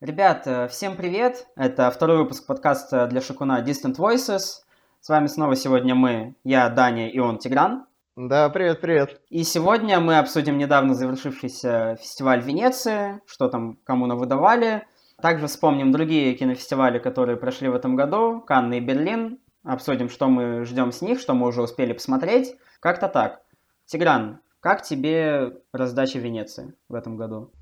Ребят, э, всем привет! Это второй выпуск подкаста для Шакуна Distant Voices. С вами снова сегодня мы, я, Даня и он, Тигран. Да, привет, привет. И сегодня мы обсудим недавно завершившийся фестиваль Венеции, что там кому навыдавали. Также вспомним другие кинофестивали, которые прошли в этом году, Канны и Берлин. Обсудим, что мы ждем с них, что мы уже успели посмотреть. Как-то так. Тигран, как тебе раздача Венеции в этом году?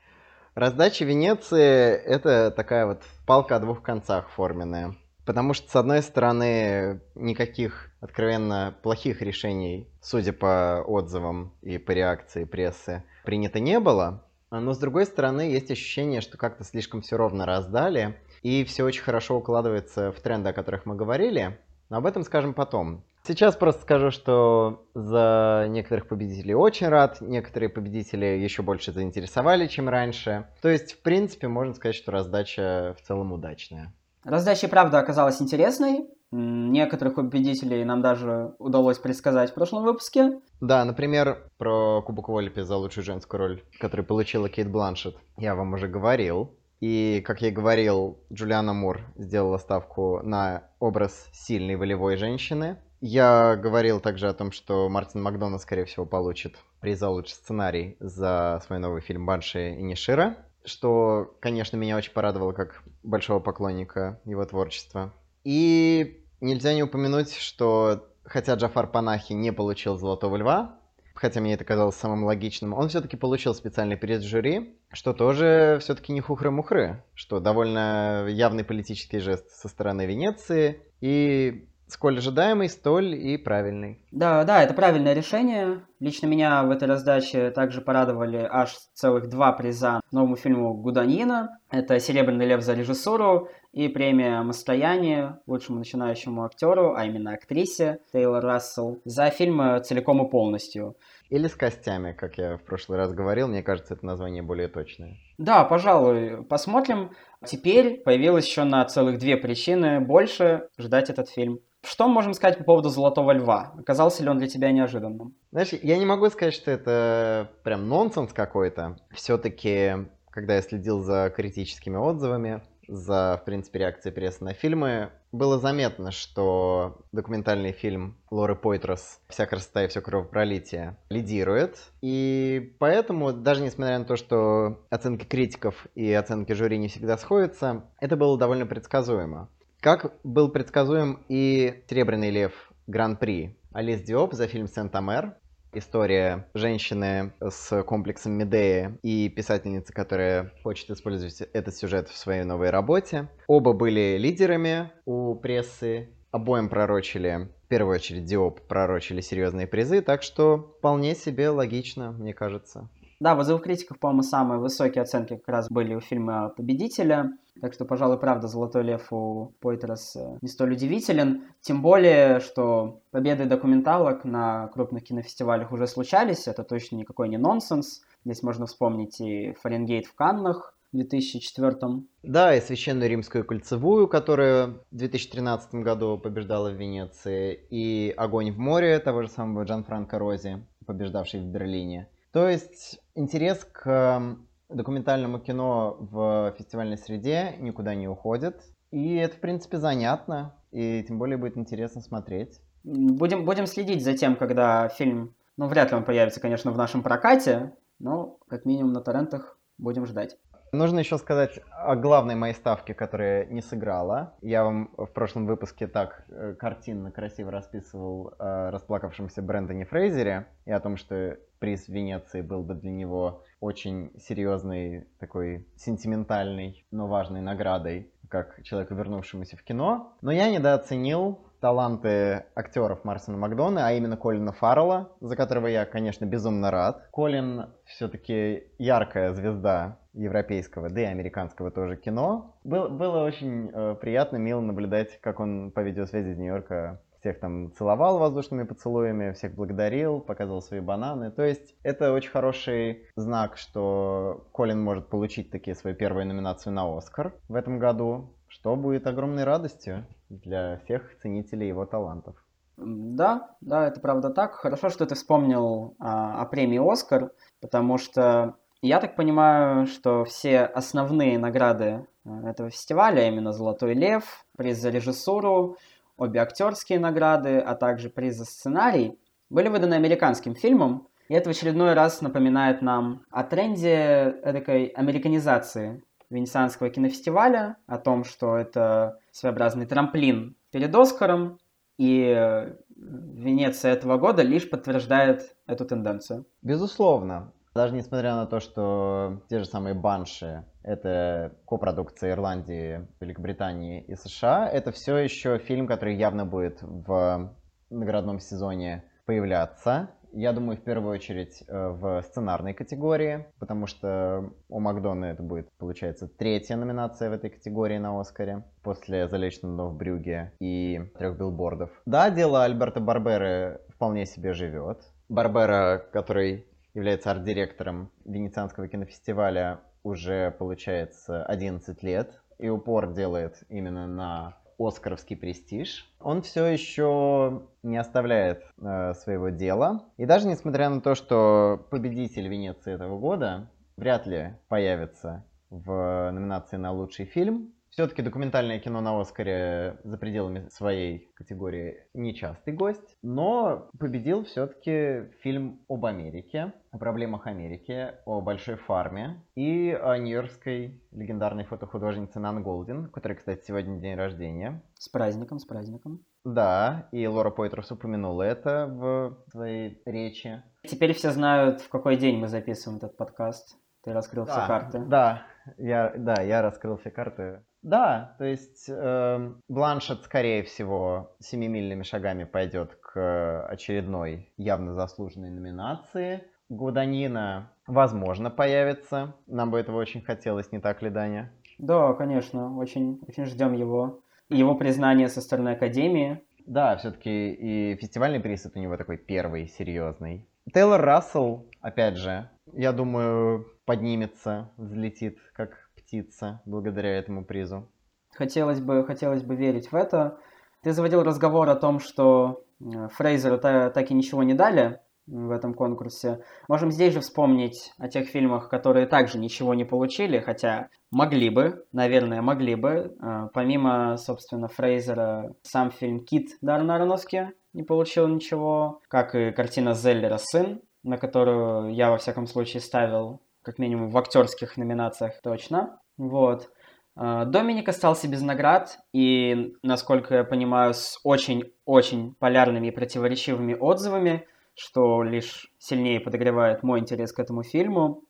Раздача Венеции — это такая вот палка о двух концах форменная. Потому что, с одной стороны, никаких откровенно плохих решений, судя по отзывам и по реакции прессы, принято не было. Но, с другой стороны, есть ощущение, что как-то слишком все ровно раздали, и все очень хорошо укладывается в тренды, о которых мы говорили. Но об этом скажем потом. Сейчас просто скажу, что за некоторых победителей очень рад, некоторые победители еще больше заинтересовали, чем раньше. То есть, в принципе, можно сказать, что раздача в целом удачная. Раздача, правда, оказалась интересной. Некоторых победителей нам даже удалось предсказать в прошлом выпуске. Да, например, про Кубок Волипи за лучшую женскую роль, которую получила Кейт Бланшет, я вам уже говорил. И, как я и говорил, Джулиана Мур сделала ставку на образ сильной волевой женщины. Я говорил также о том, что Мартин Макдональд, скорее всего, получит приз за лучший сценарий за свой новый фильм «Банши и Нишира», что, конечно, меня очень порадовало как большого поклонника его творчества. И нельзя не упомянуть, что хотя Джафар Панахи не получил «Золотого льва», хотя мне это казалось самым логичным, он все-таки получил специальный приз жюри, что тоже все-таки не хухры-мухры, что довольно явный политический жест со стороны Венеции, и Сколь ожидаемый, столь и правильный. Да, да, это правильное решение. Лично меня в этой раздаче также порадовали аж целых два приза новому фильму Гуданина. Это «Серебряный лев» за режиссуру и премия «Мастояние» лучшему начинающему актеру, а именно актрисе Тейлор Рассел, за фильм целиком и полностью. Или с костями, как я в прошлый раз говорил, мне кажется, это название более точное. Да, пожалуй, посмотрим. Теперь появилось еще на целых две причины больше ждать этот фильм. Что мы можем сказать по поводу «Золотого льва»? Оказался ли он для тебя неожиданным? Знаешь, я не могу сказать, что это прям нонсенс какой-то. Все-таки, когда я следил за критическими отзывами, за, в принципе, реакцией прессы на фильмы, было заметно, что документальный фильм Лоры Пойтрос «Вся красота и все кровопролитие» лидирует. И поэтому, даже несмотря на то, что оценки критиков и оценки жюри не всегда сходятся, это было довольно предсказуемо. Как был предсказуем и «Серебряный лев» Гран-при Алис Диоп за фильм «Сент-Амер». История женщины с комплексом Медеи и писательницы, которая хочет использовать этот сюжет в своей новой работе. Оба были лидерами у прессы, обоим пророчили, в первую очередь Диоп пророчили серьезные призы, так что вполне себе логично, мне кажется. Да, в отзывах критиков, по-моему, самые высокие оценки как раз были у фильма «Победителя». Так что, пожалуй, правда, «Золотой лев» у Пойтерс э, не столь удивителен. Тем более, что победы документалок на крупных кинофестивалях уже случались. Это точно никакой не нонсенс. Здесь можно вспомнить и «Фаренгейт» в Каннах, в 2004. Да, и Священную Римскую Кольцевую, которая в 2013 году побеждала в Венеции, и Огонь в море того же самого Джан Франко Рози, побеждавший в Берлине. То есть интерес к документальному кино в фестивальной среде никуда не уходит. И это, в принципе, занятно. И тем более будет интересно смотреть. Будем, будем следить за тем, когда фильм... Ну, вряд ли он появится, конечно, в нашем прокате, но как минимум на торрентах будем ждать. Нужно еще сказать о главной моей ставке, которая не сыграла. Я вам в прошлом выпуске так э, картинно, красиво расписывал о расплакавшемся Брэндоне Фрейзере и о том, что приз в Венеции был бы для него очень серьезной, такой сентиментальной, но важной наградой, как человеку, вернувшемуся в кино. Но я недооценил таланты актеров Марсона Макдона, а именно Колина Фаррелла, за которого я, конечно, безумно рад. Колин все-таки яркая звезда европейского, да и американского тоже кино. Был, было очень э, приятно, мило наблюдать, как он по видеосвязи из Нью-Йорка всех там целовал воздушными поцелуями, всех благодарил, показывал свои бананы. То есть это очень хороший знак, что Колин может получить такие свою первую номинацию на Оскар в этом году, что будет огромной радостью для всех ценителей его талантов. Да, да, это правда так. Хорошо, что ты вспомнил а, о премии Оскар, потому что Я так понимаю, что все основные награды э, этого фестиваля, именно «Золотой лев», приз за режиссуру, обе актерские награды, а также приз за сценарий, были выданы американским фильмам, и это в очередной раз напоминает нам о тренде эдакой американизации Венецианского кинофестиваля, о том, что это своеобразный трамплин перед Оскаром, и Венеция этого года лишь подтверждает эту тенденцию. Безусловно. Даже несмотря на то, что те же самые Банши — это копродукция Ирландии, Великобритании и США, это все еще фильм, который явно будет в наградном сезоне появляться. Я думаю, в первую очередь э, в сценарной категории, потому что у Макдона это будет, получается, третья номинация в этой категории на Оскаре после «Залеченного в Брюге» и «Трех билбордов». Да, дело Альберта Барберы вполне себе живет. Барбера, который является арт-директором Венецианского кинофестиваля уже, получается, 11 лет и упор делает именно на оскаровский престиж, он все еще не оставляет э, своего дела. И даже несмотря на то, что победитель Венеции этого года вряд ли появится в номинации на лучший фильм, все-таки документальное кино на Оскаре за пределами своей категории нечастый гость, но победил все-таки фильм об Америке, о проблемах Америки, о большой фарме и о нью-йоркской легендарной фотохудожнице Нан Голдин, которой, кстати, сегодня день рождения. С праздником, с праздником. Да, и Лора Пойтерс упомянула это в своей речи. Теперь все знают, в какой день мы записываем этот подкаст. Ты раскрыл да, все карты. Да, я, да, я раскрыл все карты. Да, то есть э, Бланшет, скорее всего, семимильными шагами пойдет к очередной явно заслуженной номинации. Гуданина, возможно, появится. Нам бы этого очень хотелось, не так ли, Даня? Да, конечно, очень, очень ждем его. Его признание со стороны Академии. Да, все-таки и фестивальный приз это у него такой первый, серьезный. Тейлор Рассел, опять же, я думаю, поднимется, взлетит как птица благодаря этому призу. Хотелось бы, хотелось бы верить в это. Ты заводил разговор о том, что э, Фрейзеру так и ничего не дали в этом конкурсе. Можем здесь же вспомнить о тех фильмах, которые также ничего не получили, хотя могли бы, наверное, могли бы. Э, помимо, собственно, Фрейзера, сам фильм «Кит» Дарна Аронофски не получил ничего, как и картина Зеллера «Сын», на которую я, во всяком случае, ставил как минимум в актерских номинациях точно. Вот. А, Доминик остался без наград и, насколько я понимаю, с очень-очень полярными и противоречивыми отзывами, что лишь сильнее подогревает мой интерес к этому фильму.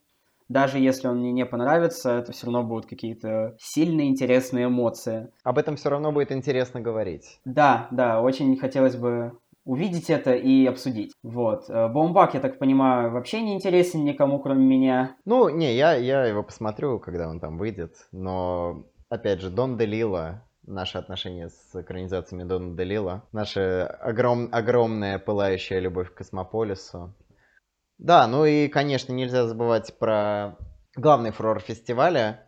Даже если он мне не понравится, это все равно будут какие-то сильные, интересные эмоции. Об этом все равно будет интересно говорить. Да, да, очень хотелось бы увидеть это и обсудить. Вот. Э, Бомбак, я так понимаю, вообще не интересен никому, кроме меня. Ну, не, я, я его посмотрю, когда он там выйдет, но, опять же, Дон Делила, наши отношения с экранизациями Дона Делила, наша огром, огромная пылающая любовь к космополису. Да, ну и, конечно, нельзя забывать про главный фурор фестиваля,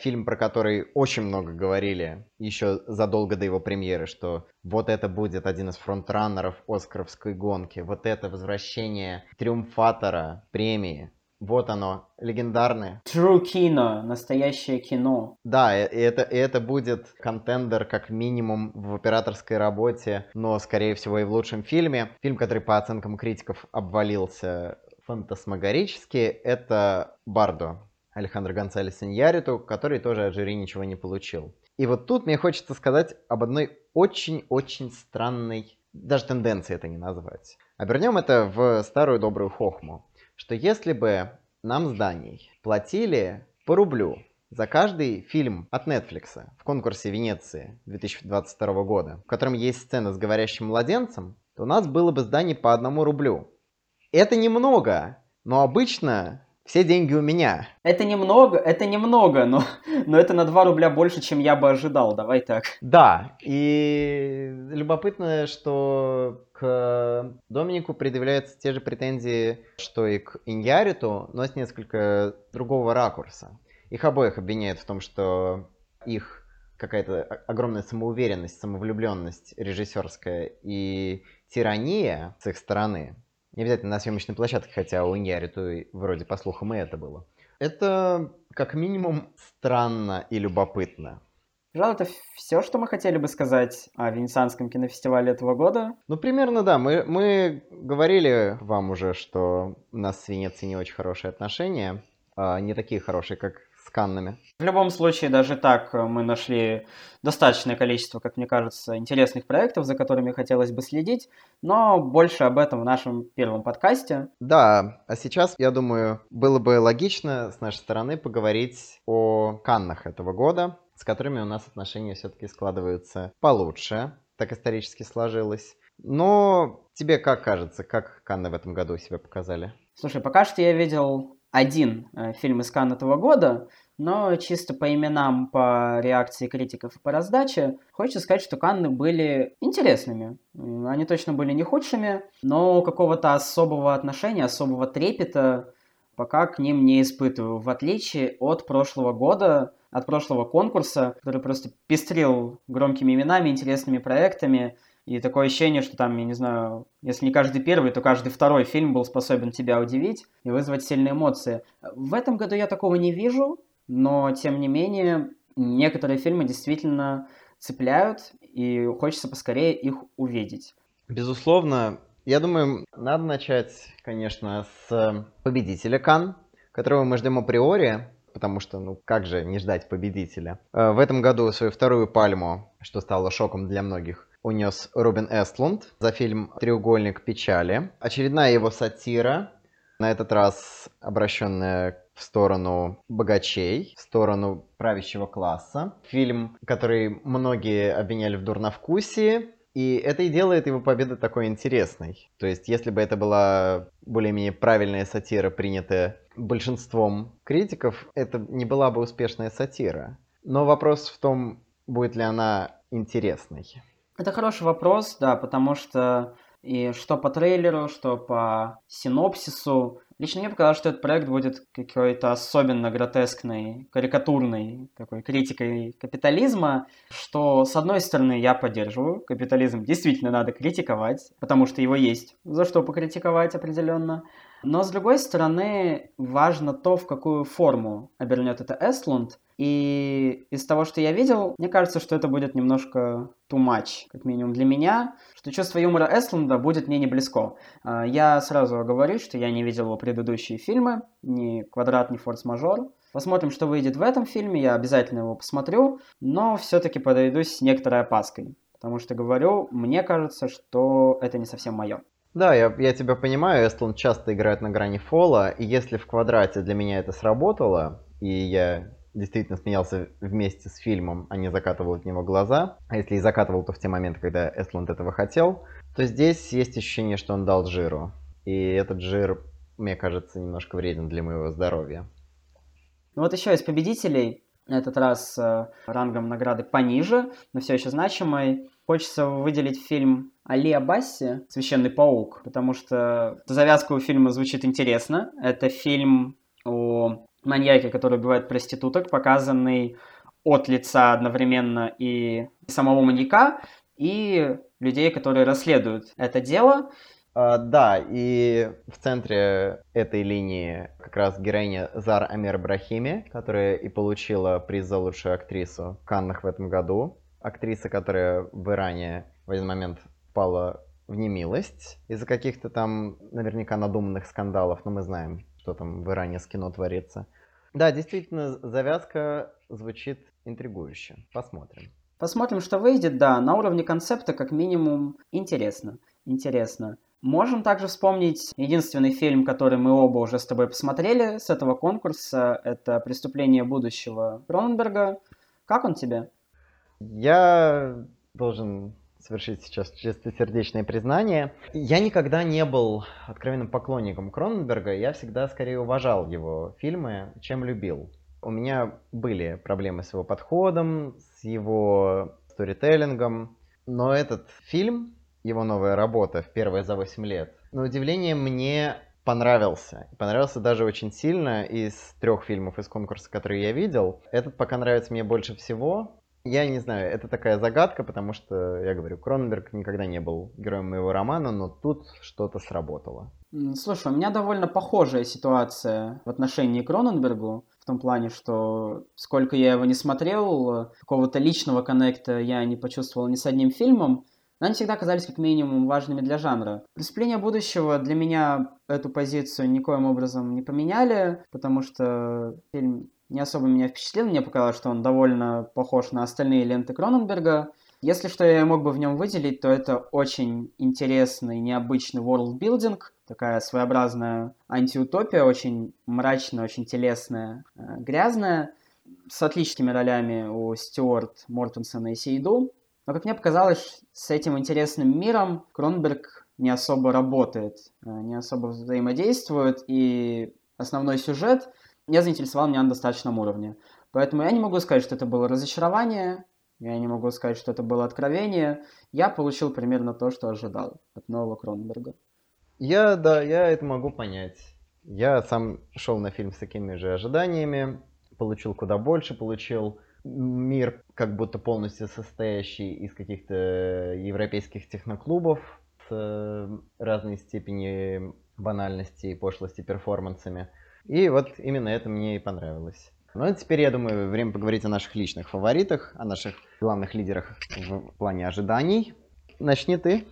Фильм, про который очень много говорили еще задолго до его премьеры, что вот это будет один из фронтраннеров Оскаровской гонки, вот это возвращение триумфатора премии. Вот оно, легендарное. True кино, настоящее кино. Да, и это, и это будет контендер как минимум в операторской работе, но скорее всего и в лучшем фильме. Фильм, который по оценкам критиков обвалился фантасмагорически, это Бардо Алехандро Гонсалес Иньяриту, который тоже от жюри ничего не получил. И вот тут мне хочется сказать об одной очень-очень странной, даже тенденции это не назвать. Обернем это в старую добрую хохму, что если бы нам с Данией платили по рублю за каждый фильм от Netflix в конкурсе Венеции 2022 года, в котором есть сцена с говорящим младенцем, то у нас было бы с Даней по одному рублю. Это немного, но обычно все деньги у меня. Это немного, это немного, но, но это на 2 рубля больше, чем я бы ожидал, давай так. Да, и любопытно, что к Доминику предъявляются те же претензии, что и к Иньяриту, но с несколько другого ракурса. Их обоих обвиняют в том, что их какая-то огромная самоуверенность, самовлюбленность режиссерская и тирания с их стороны не обязательно на съемочной площадке, хотя у Иньяриту вроде по слухам и это было. Это как минимум странно и любопытно. Пожалуй, это все, что мы хотели бы сказать о Венецианском кинофестивале этого года. Ну, примерно, да. Мы, мы говорили вам уже, что у нас с Венецией не очень хорошие отношения. А не такие хорошие, как с Каннами. В любом случае, даже так э, мы нашли достаточное количество, как мне кажется, интересных проектов, за которыми хотелось бы следить, но больше об этом в нашем первом подкасте. Да, а сейчас, я думаю, было бы логично с нашей стороны поговорить о Каннах этого года, с которыми у нас отношения все-таки складываются получше, так исторически сложилось. Но тебе как кажется, как Канны в этом году себя показали? Слушай, пока что я видел один э, фильм из Канн этого года, но чисто по именам, по реакции критиков и по раздаче, хочется сказать, что Канны были интересными. Они точно были не худшими, но какого-то особого отношения, особого трепета пока к ним не испытываю, в отличие от прошлого года, от прошлого конкурса, который просто пестрил громкими именами, интересными проектами, и такое ощущение, что там, я не знаю, если не каждый первый, то каждый второй фильм был способен тебя удивить и вызвать сильные эмоции. В этом году я такого не вижу, но, тем не менее, некоторые фильмы действительно цепляют, и хочется поскорее их увидеть. Безусловно, я думаю, надо начать, конечно, с победителя Кан, которого мы ждем априори, потому что, ну, как же не ждать победителя. Э, в этом году свою вторую пальму, что стало шоком для многих, унес Робин Эстлунд за фильм «Треугольник печали». Очередная его сатира, на этот раз обращенная в сторону богачей, в сторону правящего класса. Фильм, который многие обвиняли в дурновкусии, и это и делает его победу такой интересной. То есть, если бы это была более-менее правильная сатира, принятая большинством критиков, это не была бы успешная сатира. Но вопрос в том, будет ли она интересной. Это хороший вопрос, да, потому что и что по трейлеру, что по синопсису. Лично мне показалось, что этот проект будет какой-то особенно гротескной, карикатурной такой критикой капитализма, что, с одной стороны, я поддерживаю. Капитализм действительно надо критиковать, потому что его есть за что покритиковать определенно. Но, с другой стороны, важно то, в какую форму обернет это Эстлунд. И из того, что я видел, мне кажется, что это будет немножко too much, как минимум для меня, что чувство юмора Эстлунда будет мне не близко. А, я сразу говорю, что я не видел его предыдущие фильмы, ни «Квадрат», ни «Форс-мажор». Посмотрим, что выйдет в этом фильме, я обязательно его посмотрю, но все-таки подойдусь с некоторой опаской. Потому что, говорю, мне кажется, что это не совсем мое. Да, я, я тебя понимаю, Эстлунд часто играет на грани фола, и если в квадрате для меня это сработало, и я действительно смеялся вместе с фильмом, а не закатывал от него глаза, а если и закатывал, то в те моменты, когда Эстлунд этого хотел, то здесь есть ощущение, что он дал жиру. И этот жир, мне кажется, немножко вреден для моего здоровья. Ну вот еще из победителей, на этот раз э, рангом награды пониже, но все еще значимый, хочется выделить фильм Али Абасси «Священный паук», потому что завязка у фильма звучит интересно. Это фильм о маньяке, который убивает проституток, показанный от лица одновременно и самого маньяка, и людей, которые расследуют это дело. Uh, да, и в центре этой линии как раз героиня Зар Амир Брахими, которая и получила приз за лучшую актрису в Каннах в этом году. Актриса, которая в Иране в один момент пала в немилость из-за каких-то там наверняка надуманных скандалов, но мы знаем, что там в Иране с кино творится. Да, действительно, завязка звучит интригующе. Посмотрим. Посмотрим, что выйдет, да. На уровне концепта, как минимум, интересно. Интересно. Можем также вспомнить единственный фильм, который мы оба уже с тобой посмотрели с этого конкурса. Это «Преступление будущего» Кроненберга. Как он тебе? Я должен совершить сейчас чистосердечное признание. Я никогда не был откровенным поклонником Кроненберга, я всегда скорее уважал его фильмы, чем любил. У меня были проблемы с его подходом, с его сторителлингом, но этот фильм, его новая работа в первые за 8 лет, на удивление мне понравился. Понравился даже очень сильно из трех фильмов из конкурса, которые я видел. Этот пока нравится мне больше всего, Я не знаю, это такая загадка, потому что, я говорю, Кроненберг никогда не был героем моего романа, но тут что-то сработало. Слушай, у меня довольно похожая ситуация в отношении Кроненбергу, в том плане, что сколько я его не смотрел, какого-то личного коннекта я не почувствовал ни с одним фильмом, но они всегда казались как минимум важными для жанра. «Преступление будущего» для меня эту позицию никоим образом не поменяли, потому что фильм не особо меня впечатлил. Мне показалось, что он довольно похож на остальные ленты Кроненберга. Если что я мог бы в нем выделить, то это очень интересный, необычный world-building, такая своеобразная антиутопия, очень мрачная, очень телесная, э, грязная, с отличными ролями у Стюарт, Мортенсона и Сейду. Но, как мне показалось, с этим интересным миром Кронберг не особо работает, э, не особо взаимодействует, и основной сюжет не заинтересовал меня на достаточном уровне. Поэтому я не могу сказать, что это было разочарование, я не могу сказать, что это было откровение. Я получил примерно то, что ожидал от нового Кроненберга. Я, да, я это могу понять. Я сам шел на фильм с такими же ожиданиями, получил куда больше, получил мир как будто полностью состоящий из каких-то европейских техноклубов с э, разной степени банальности и пошлости перформансами. И вот именно это мне и понравилось. Ну а теперь, я думаю, время поговорить о наших личных фаворитах, о наших главных лидерах в плане ожиданий. Начни ты.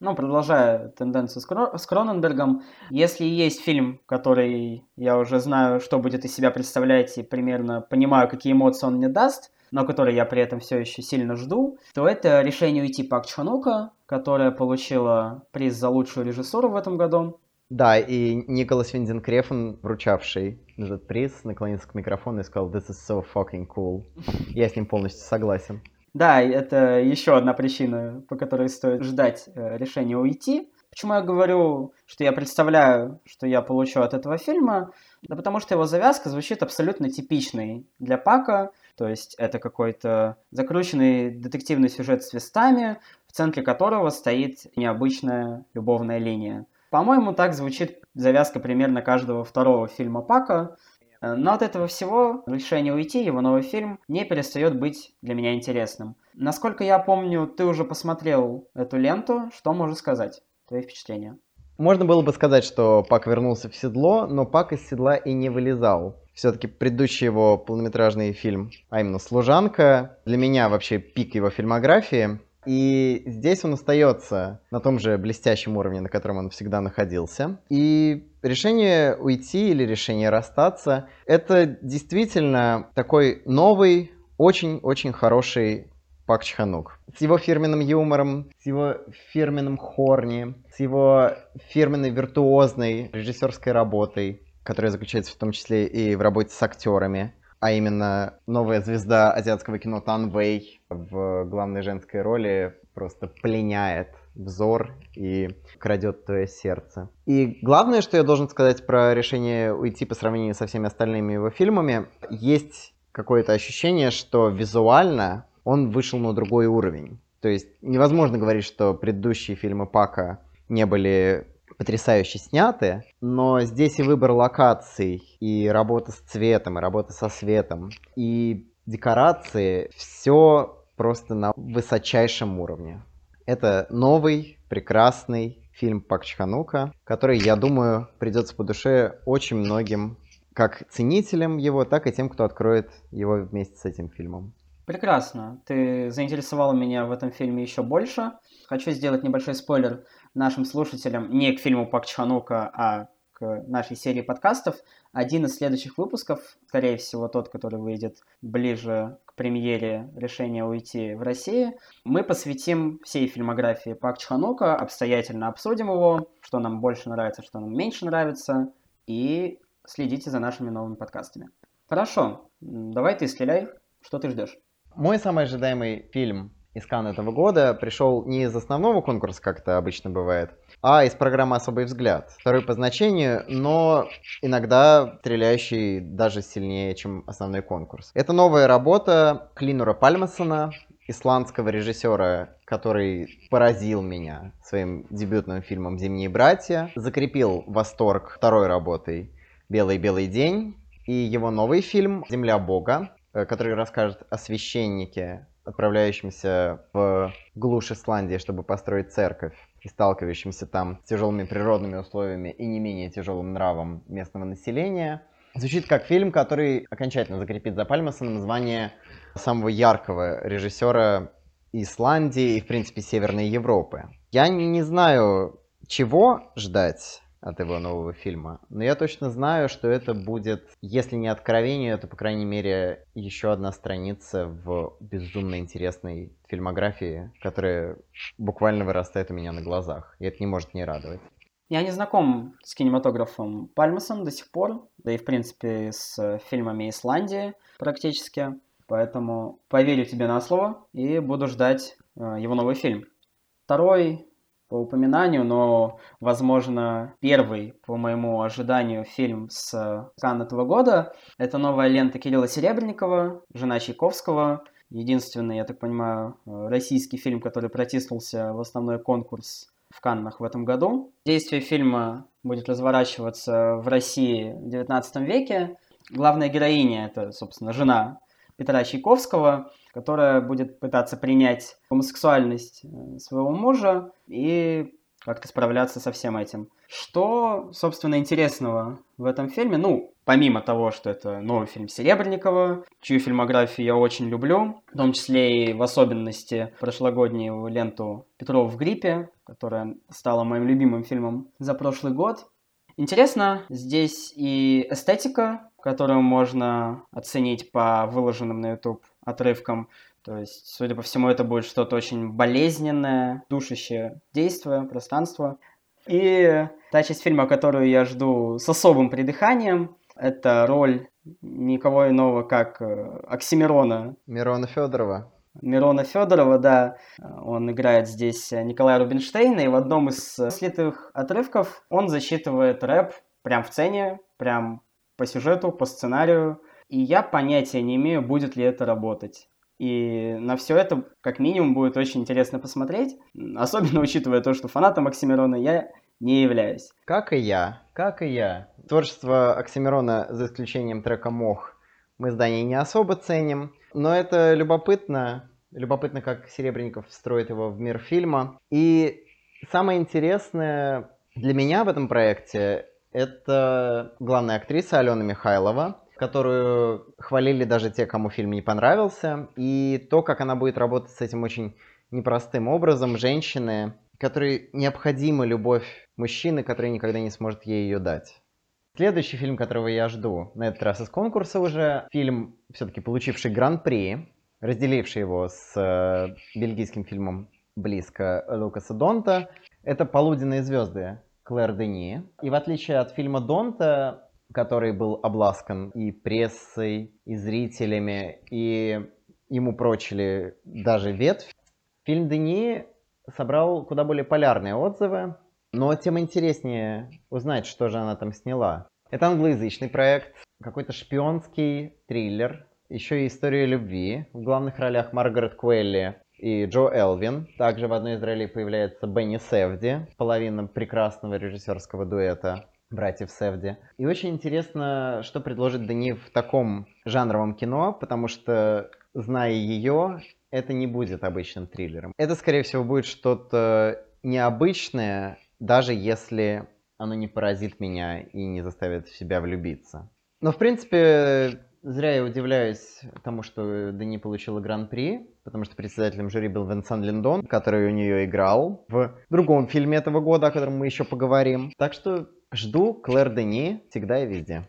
Ну, продолжая тенденцию с, Кро- с Кроненбергом, если есть фильм, который я уже знаю, что будет из себя представлять и примерно понимаю, какие эмоции он мне даст, но который я при этом все еще сильно жду, то это «Решение уйти Пак Чханука», которая получила приз за лучшую режиссуру в этом году. Да, и Николас Виндин Крефен, вручавший этот приз, наклонился к микрофону и сказал «This is so fucking cool». Я с ним полностью согласен. Да, это еще одна причина, по которой стоит ждать э, решения уйти. Почему я говорю, что я представляю, что я получу от этого фильма? Да потому что его завязка звучит абсолютно типичной для Пака. То есть это какой-то закрученный детективный сюжет с твистами, в центре которого стоит необычная любовная линия. По-моему, так звучит завязка примерно каждого второго фильма Пака. Но от этого всего решение уйти, его новый фильм, не перестает быть для меня интересным. Насколько я помню, ты уже посмотрел эту ленту. Что можешь сказать? Твои впечатления? Можно было бы сказать, что Пак вернулся в седло, но Пак из седла и не вылезал. Все-таки предыдущий его полнометражный фильм, а именно «Служанка», для меня вообще пик его фильмографии. И здесь он остается на том же блестящем уровне, на котором он всегда находился. И решение уйти или решение расстаться — это действительно такой новый, очень-очень хороший Пак Чханук. С его фирменным юмором, с его фирменным хорни, с его фирменной виртуозной режиссерской работой, которая заключается в том числе и в работе с актерами а именно новая звезда азиатского кино Тан Вэй в главной женской роли просто пленяет взор и крадет твое сердце. И главное, что я должен сказать про решение уйти по сравнению со всеми остальными его фильмами, есть какое-то ощущение, что визуально он вышел на другой уровень. То есть невозможно говорить, что предыдущие фильмы Пака не были потрясающе сняты, но здесь и выбор локаций, и работа с цветом, и работа со светом, и декорации, все просто на высочайшем уровне. Это новый, прекрасный фильм Пак Чханука, который, я думаю, придется по душе очень многим как ценителям его, так и тем, кто откроет его вместе с этим фильмом. Прекрасно. Ты заинтересовал меня в этом фильме еще больше. Хочу сделать небольшой спойлер нашим слушателям не к фильму Пак Чханука, а к нашей серии подкастов. Один из следующих выпусков, скорее всего тот, который выйдет ближе премьере решения уйти в России, мы посвятим всей фильмографии Пак Чханука, обстоятельно обсудим его, что нам больше нравится, что нам меньше нравится, и следите за нашими новыми подкастами. Хорошо, давай ты стреляй, что ты ждешь? Мой самый ожидаемый фильм из Кан этого года пришел не из основного конкурса, как это обычно бывает, а из программы «Особый взгляд». Второй по значению, но иногда стреляющий даже сильнее, чем основной конкурс. Это новая работа Клинура Пальмасона, исландского режиссера, который поразил меня своим дебютным фильмом «Зимние братья», закрепил восторг второй работой «Белый-белый день», и его новый фильм «Земля Бога», э, который расскажет о священнике, отправляющемся в глушь Исландии, чтобы построить церковь, и сталкивающимся там с тяжелыми природными условиями и не менее тяжелым нравом местного населения. Звучит как фильм, который окончательно закрепит за Пальмасоном звание самого яркого режиссера Исландии и, в принципе, Северной Европы. Я не знаю, чего ждать от его нового фильма. Но я точно знаю, что это будет, если не откровение, то, по крайней мере, еще одна страница в безумно интересной фильмографии, которая буквально вырастает у меня на глазах. И это не может не радовать. Я не знаком с кинематографом Пальмасом до сих пор, да и, в принципе, с фильмами Исландии практически. Поэтому поверю тебе на слово и буду ждать э, его новый фильм. Второй по упоминанию, но, возможно, первый, по моему ожиданию, фильм с Кан этого года. Это новая лента Кирилла Серебренникова, жена Чайковского. Единственный, я так понимаю, российский фильм, который протиснулся в основной конкурс в Каннах в этом году. Действие фильма будет разворачиваться в России в XIX веке. Главная героиня – это, собственно, жена Петра Чайковского, которая будет пытаться принять гомосексуальность э, своего мужа и как-то справляться со всем этим. Что, собственно, интересного в этом фильме? Ну, помимо того, что это новый фильм Серебренникова, чью фильмографию я очень люблю, в том числе и в особенности прошлогоднюю ленту «Петров в гриппе», которая стала моим любимым фильмом за прошлый год. Интересно здесь и эстетика которую можно оценить по выложенным на YouTube отрывкам. То есть, судя по всему, это будет что-то очень болезненное, душащее действие, пространство. И та часть фильма, которую я жду с особым придыханием, это роль никого иного, как э, Оксимирона. Мирона Федорова. Мирона Федорова, да. Он играет здесь Николая Рубинштейна, и в одном из слитых отрывков он засчитывает рэп прям в сцене, прям по сюжету, по сценарию, и я понятия не имею, будет ли это работать. И на все это, как минимум, будет очень интересно посмотреть, особенно учитывая то, что фанатом Оксимирона я не являюсь. Как и я, как и я. Творчество Оксимирона, за исключением трека «Мох», мы здание не особо ценим, но это любопытно, любопытно, как Серебренников строит его в мир фильма. И самое интересное для меня в этом проекте это главная актриса Алена Михайлова, которую хвалили даже те, кому фильм не понравился. И то, как она будет работать с этим очень непростым образом, женщины, которой необходима любовь мужчины, который никогда не сможет ей ее дать. Следующий фильм, которого я жду, на этот раз из конкурса уже, фильм, все-таки получивший гран-при, разделивший его с э, бельгийским фильмом «Близко» Лукаса Донта, это «Полуденные звезды» Клэр Дени. И в отличие от фильма Донта, который был обласкан и прессой, и зрителями, и ему прочили даже ветвь, фильм Дени собрал куда более полярные отзывы, но тем интереснее узнать, что же она там сняла. Это англоязычный проект, какой-то шпионский триллер, еще и история любви. В главных ролях Маргарет Куэлли и Джо Элвин. Также в одной из ролей появляется Бенни Севди, половина прекрасного режиссерского дуэта братьев Севди. И очень интересно, что предложит Дани в таком жанровом кино, потому что, зная ее, это не будет обычным триллером. Это, скорее всего, будет что-то необычное, даже если оно не поразит меня и не заставит в себя влюбиться. Но, в принципе, Зря я удивляюсь тому, что Дани получила гран-при, потому что председателем жюри был Винсан Линдон, который у нее играл в другом фильме этого года, о котором мы еще поговорим. Так что жду Клэр Дени всегда и везде.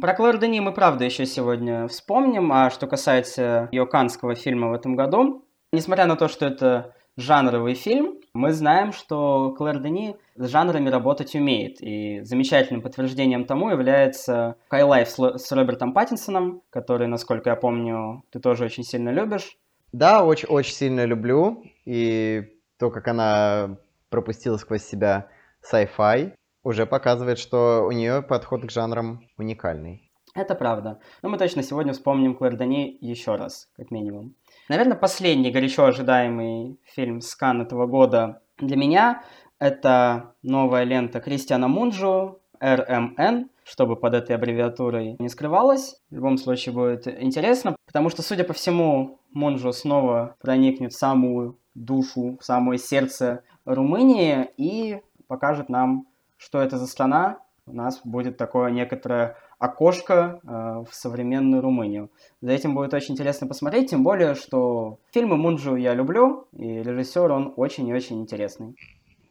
Про Клэр Дени мы, правда, еще сегодня вспомним. А что касается ее канского фильма в этом году, несмотря на то, что это жанровый фильм, мы знаем, что Клэр Дени с жанрами работать умеет. И замечательным подтверждением тому является Хайлайф с Робертом Паттинсоном, который, насколько я помню, ты тоже очень сильно любишь. Да, очень, очень сильно люблю. И то, как она пропустила сквозь себя sci-fi, уже показывает, что у нее подход к жанрам уникальный. Это правда. Но мы точно сегодня вспомним Клэр Дани еще раз, как минимум. Наверное, последний горячо ожидаемый фильм Скан этого года для меня это новая лента Кристиана Мунджу РМН, чтобы под этой аббревиатурой не скрывалось. В любом случае будет интересно, потому что, судя по всему, Монжо снова проникнет в самую душу, в самое сердце Румынии и покажет нам, что это за страна. У нас будет такое некоторое окошко э, в современную Румынию. За этим будет очень интересно посмотреть, тем более, что фильмы Мунджу я люблю, и режиссер он очень и очень интересный.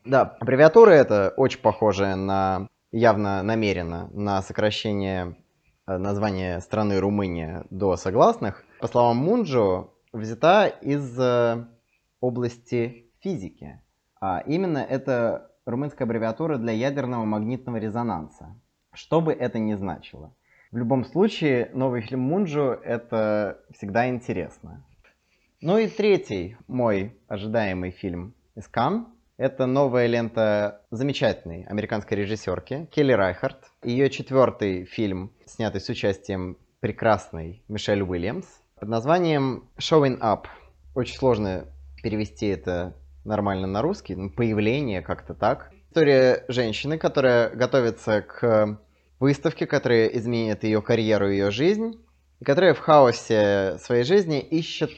Да, аббревиатура это очень похожая на, явно намеренно, на сокращение э, названия страны Румыния до согласных. По словам Мунджу, взята из э, области физики. А именно это румынская аббревиатура для ядерного магнитного резонанса. Что бы это ни значило. В любом случае, новый фильм Мунджу — это всегда интересно. Ну и третий мой ожидаемый фильм из Кан — это новая лента замечательной американской режиссерки Келли Райхард. Ее четвертый фильм, снятый с участием прекрасной Мишель Уильямс, под названием Showing Up. Очень сложно перевести это нормально на русский, ну, появление как-то так. История женщины, которая готовится к выставке, которая изменит ее карьеру и ее жизнь, и которая в хаосе своей жизни ищет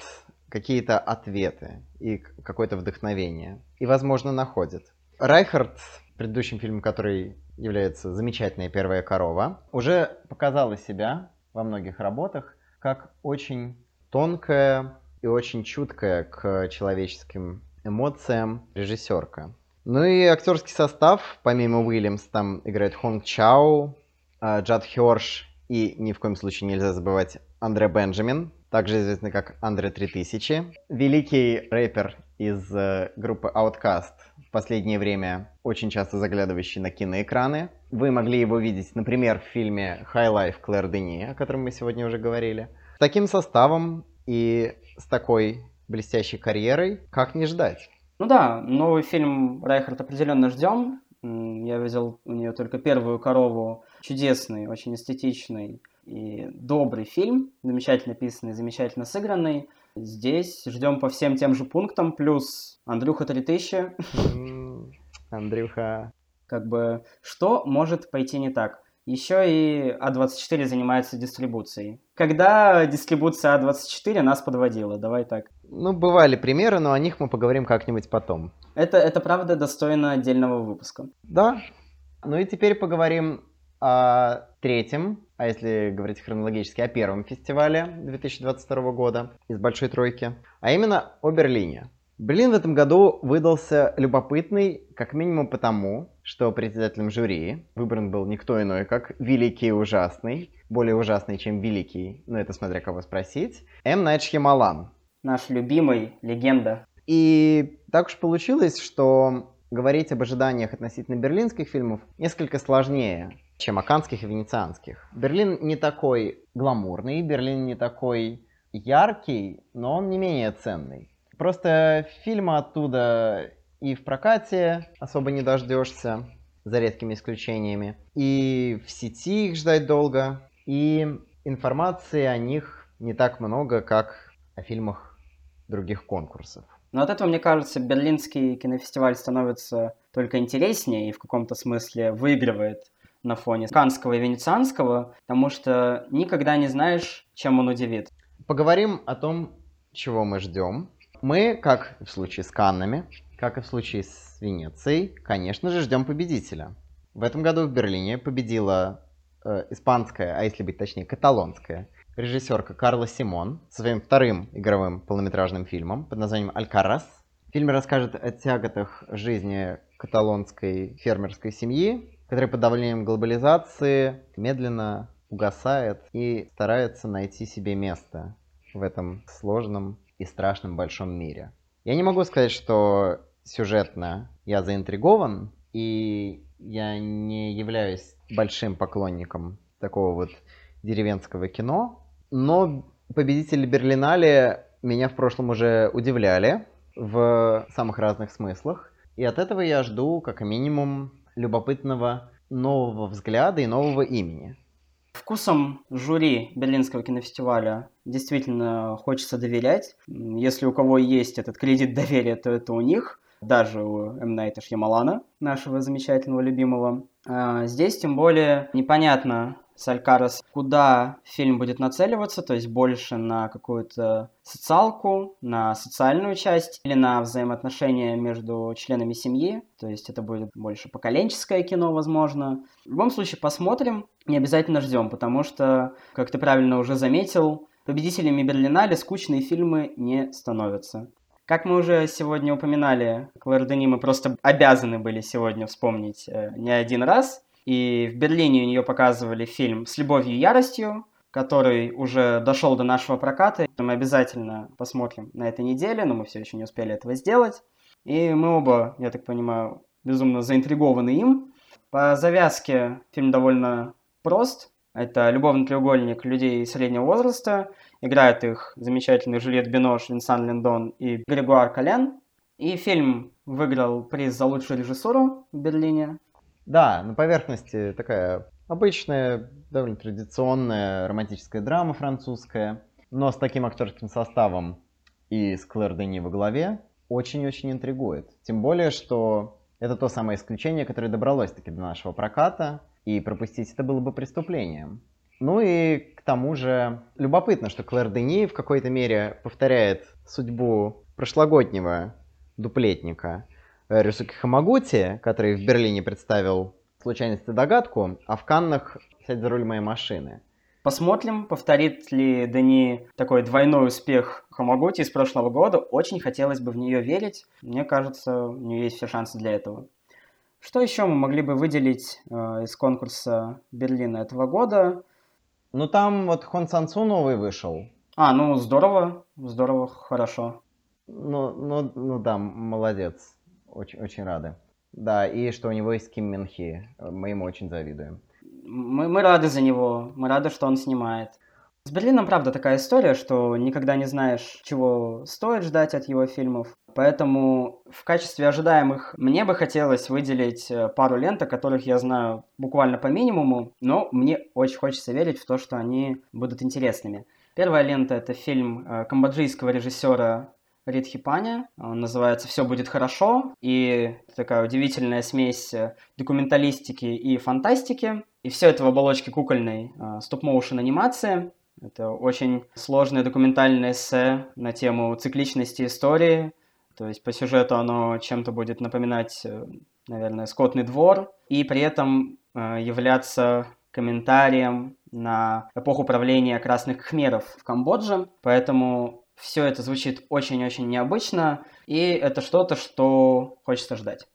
какие-то ответы и какое-то вдохновение. И, возможно, находит. Райхард, предыдущим фильмом, который является «Замечательная первая корова», уже показала себя во многих работах как очень тонкая и очень чуткая к человеческим эмоциям режиссерка. Ну и актерский состав, помимо Уильямс, там играет Хонг Чао, а, Джад Хёрш и ни в коем случае нельзя забывать Андре Бенджамин, также известный как Андре 3000. Великий рэпер из э, группы Outcast, в последнее время очень часто заглядывающий на киноэкраны. Вы могли его видеть, например, в фильме High Life Клэр Дени, о котором мы сегодня уже говорили. С таким составом и с такой блестящей карьерой, как не ждать? Ну да, новый фильм Райхард определенно ждем. Я видел у нее только первую корову. Чудесный, очень эстетичный и добрый фильм. Замечательно написанный, замечательно сыгранный. Здесь ждем по всем тем же пунктам, плюс Андрюха 3000. Андрюха. Как бы, что может пойти не так? Еще и А24 занимается дистрибуцией. Когда дистрибуция А24 нас подводила, давай так. Ну, бывали примеры, но о них мы поговорим как-нибудь потом. Это, это правда достойно отдельного выпуска. Да. Ну и теперь поговорим о третьем, а если говорить хронологически, о первом фестивале 2022 года из Большой Тройки, а именно о Берлине. Берлин в этом году выдался любопытный, как минимум потому, что председателем жюри выбран был никто иной, как великий и ужасный, более ужасный, чем великий, но это смотря кого спросить, М. Найт Шьямалан. Наш любимый, легенда. И так уж получилось, что говорить об ожиданиях относительно берлинских фильмов несколько сложнее, чем о канских и венецианских. Берлин не такой гламурный, Берлин не такой яркий, но он не менее ценный. Просто фильмы оттуда и в прокате особо не дождешься, за редкими исключениями. И в сети их ждать долго. И информации о них не так много, как о фильмах других конкурсов. Но от этого, мне кажется, Берлинский кинофестиваль становится только интереснее и в каком-то смысле выигрывает на фоне Канского и Венецианского, потому что никогда не знаешь, чем он удивит. Поговорим о том, чего мы ждем, мы, как в случае с Каннами, как и в случае с Венецией, конечно же, ждем победителя. В этом году в Берлине победила э, испанская, а если быть точнее, каталонская режиссерка Карла Симон со своим вторым игровым полнометражным фильмом под названием «Алькарас». Фильм расскажет о тяготах жизни каталонской фермерской семьи, которая под давлением глобализации медленно угасает и старается найти себе место в этом сложном и страшном большом мире. Я не могу сказать, что сюжетно я заинтригован, и я не являюсь большим поклонником такого вот деревенского кино, но победители Берлинале меня в прошлом уже удивляли в самых разных смыслах, и от этого я жду как минимум любопытного нового взгляда и нового имени. Вкусом жюри Берлинского кинофестиваля действительно хочется доверять. Если у кого есть этот кредит доверия, то это у них. даже у М. Найта Шьямалана, нашего замечательного любимого. А, здесь тем более непонятно, Салькарас, куда фильм будет нацеливаться, то есть больше на какую-то социалку, на социальную часть или на взаимоотношения между членами семьи, то есть это будет больше поколенческое кино, возможно. В любом случае посмотрим, не обязательно ждем, потому что, как ты правильно уже заметил, победителями Берлинале скучные фильмы не становятся. Как мы уже сегодня упоминали, Клэр Дени мы просто обязаны были сегодня вспомнить э, не один раз. И в Берлине у нее показывали фильм «С любовью и яростью», который уже дошел до нашего проката. Мы обязательно посмотрим на этой неделе, но мы все еще не успели этого сделать. И мы оба, я так понимаю, безумно заинтригованы им. По завязке фильм довольно прост. Это любовный треугольник людей среднего возраста. Играют их замечательный Жюльет Бинош, Винсан Линдон и Григуар Кален. И фильм выиграл приз за лучшую режиссуру в Берлине. Да, на поверхности такая обычная, довольно традиционная романтическая драма французская, но с таким актерским составом и с Клэр Дени во главе очень-очень интригует. Тем более, что это то самое исключение, которое добралось таки до нашего проката, и пропустить это было бы преступлением. Ну и к тому же любопытно, что Клэр Дени в какой-то мере повторяет судьбу прошлогоднего дуплетника – Рюсуки Хамагути, который в Берлине представил «Случайность и догадку», а в Каннах «Сядь за руль моей машины». Посмотрим, повторит ли Дани такой двойной успех Хамагути из прошлого года. Очень хотелось бы в нее верить. Мне кажется, у нее есть все шансы для этого. Что еще мы могли бы выделить э, из конкурса Берлина этого года? Ну, там вот Хон Сансу новый вышел. А, ну, здорово, здорово, хорошо. Ну, ну, ну да, молодец. Очень, очень рады. Да, и что у него есть Ким Мин Хи. Мы ему очень завидуем. Мы, мы рады за него. Мы рады, что он снимает. С Берлином, правда, такая история, что никогда не знаешь, чего стоит ждать от его фильмов. Поэтому в качестве ожидаемых мне бы хотелось выделить э, пару лент, о которых я знаю буквально по минимуму, но мне очень хочется верить в то, что они будут интересными. Первая лента — это фильм э, камбоджийского режиссера Ридхипани. Он называется «Все будет хорошо». И такая удивительная смесь э, документалистики и фантастики. И все это в оболочке кукольной э, стоп-моушен анимации. Это очень сложное документальное эссе на тему цикличности истории. То есть по сюжету оно чем-то будет напоминать, э, наверное, «Скотный двор». И при этом являться комментарием на эпоху правления красных khmerов в Камбодже. Поэтому все это звучит очень-очень необычно, и это что-то, что хочется ждать.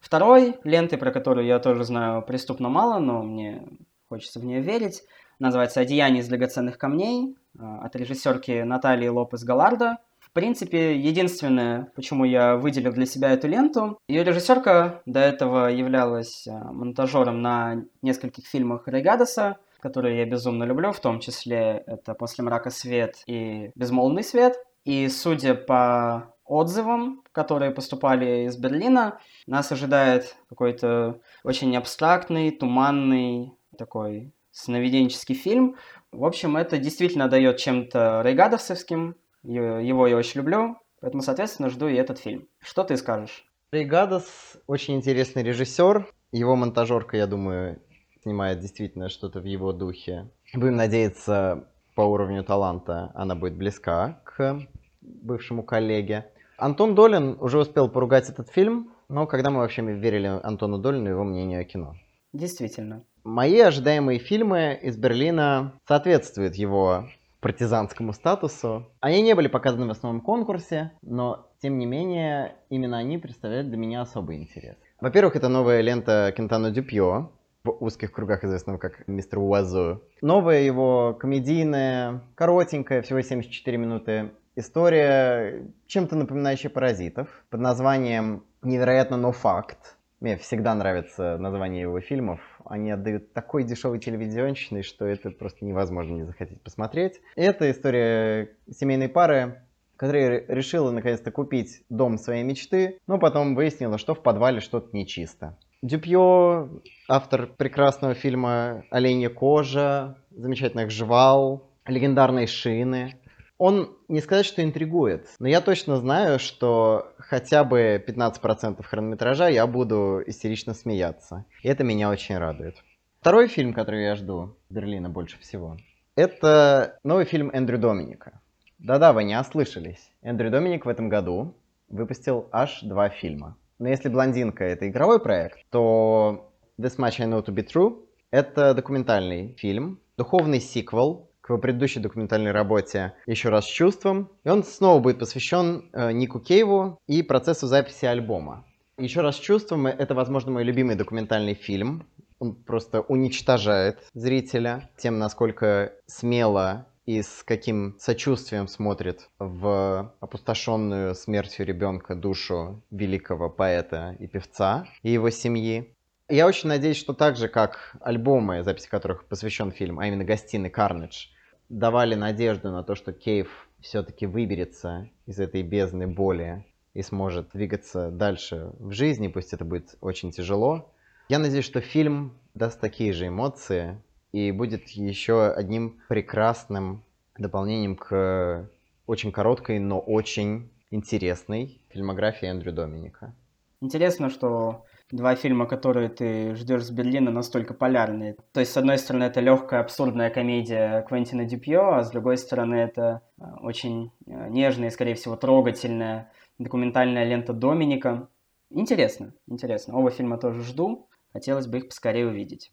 Второй ленты, про которую я тоже знаю преступно мало, но мне хочется в нее верить, называется «Одеяние из драгоценных камней» а, от режиссерки Натальи Лопес Галарда. В принципе, единственное, почему я выделил для себя эту ленту, ее режиссерка до этого являлась а, монтажером на нескольких фильмах Рейгадеса, которые я безумно люблю, в том числе это «После мрака свет» и «Безмолвный свет». И судя по отзывам, которые поступали из Берлина, нас ожидает какой-то очень абстрактный, туманный, такой сновиденческий фильм. В общем, это действительно дает чем-то рейгадовским. Его я очень люблю, поэтому, соответственно, жду и этот фильм. Что ты скажешь? Рейгадос очень интересный режиссер. Его монтажерка, я думаю, снимает действительно что-то в его духе. Будем надеяться, по уровню таланта она будет близка к бывшему коллеге. Антон Долин уже успел поругать этот фильм, но когда мы вообще верили Антону Долину и его мнению о кино? Действительно. Мои ожидаемые фильмы из Берлина соответствуют его партизанскому статусу. Они не были показаны в основном конкурсе, но, тем не менее, именно они представляют для меня особый интерес. Во-первых, это новая лента Кентано Дюпьо, узких кругах известного как мистер Уазу. Новая его комедийная, коротенькая, всего 74 минуты история, чем-то напоминающая «Паразитов», под названием «Невероятно, но факт». Мне всегда нравится название его фильмов. Они отдают такой дешевой телевизионщиной, что это просто невозможно не захотеть посмотреть. Это история семейной пары, которая решила наконец-то купить дом своей мечты, но потом выяснила, что в подвале что-то нечисто. Дюпье, автор прекрасного фильма «Оленья кожа», замечательных «Жвал», легендарной «Шины». Он не сказать, что интригует, но я точно знаю, что хотя бы 15% хронометража я буду истерично смеяться. И это меня очень радует. Второй фильм, который я жду Берлина больше всего, это новый фильм Эндрю Доминика. Да-да, вы не ослышались. Эндрю Доминик в этом году выпустил аж два фильма. Но если «Блондинка» — это игровой проект, то «This Much I Know To Be True» — это документальный фильм, духовный сиквел к его предыдущей документальной работе «Еще раз с чувством». И он снова будет посвящен э, Нику Кейву и процессу записи альбома. «Еще раз с чувством» — это, возможно, мой любимый документальный фильм. Он просто уничтожает зрителя тем, насколько смело и с каким сочувствием смотрит в опустошенную смертью ребенка душу великого поэта и певца и его семьи. Я очень надеюсь, что так же, как альбомы, записи которых посвящен фильм, а именно «Гостиный Карнедж», давали надежду на то, что Кейв все-таки выберется из этой бездны боли и сможет двигаться дальше в жизни, пусть это будет очень тяжело. Я надеюсь, что фильм даст такие же эмоции и будет еще одним прекрасным дополнением к очень короткой, но очень интересной фильмографии Эндрю Доминика. Интересно, что два фильма, которые ты ждешь с Берлина, настолько полярные. То есть, с одной стороны, это легкая абсурдная комедия Квентина Дюпье, а с другой стороны, это э, очень э, нежная и, скорее всего, трогательная документальная лента Доминика. Интересно, интересно. Оба фильма тоже жду. Хотелось бы их поскорее увидеть.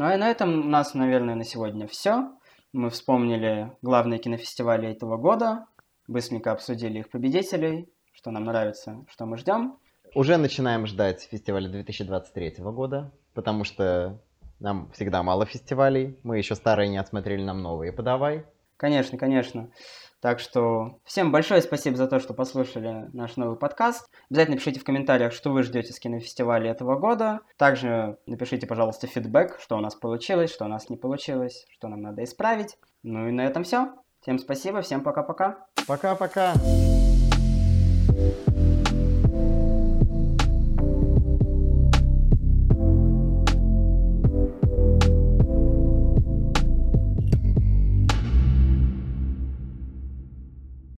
Ну а на этом у нас, наверное, на сегодня все. Мы вспомнили главные кинофестивали этого года, быстренько обсудили их победителей, что нам нравится, что мы ждем. Уже начинаем ждать фестиваля 2023 года, потому что нам всегда мало фестивалей. Мы еще старые не отсмотрели, нам новые подавай. Конечно, конечно. Так что всем большое спасибо за то, что послушали наш новый подкаст. Обязательно пишите в комментариях, что вы ждете с кинофестиваля этого года. Также напишите, пожалуйста, фидбэк, что у нас получилось, что у нас не получилось, что нам надо исправить. Ну и на этом все. Всем спасибо, всем пока-пока. Пока-пока.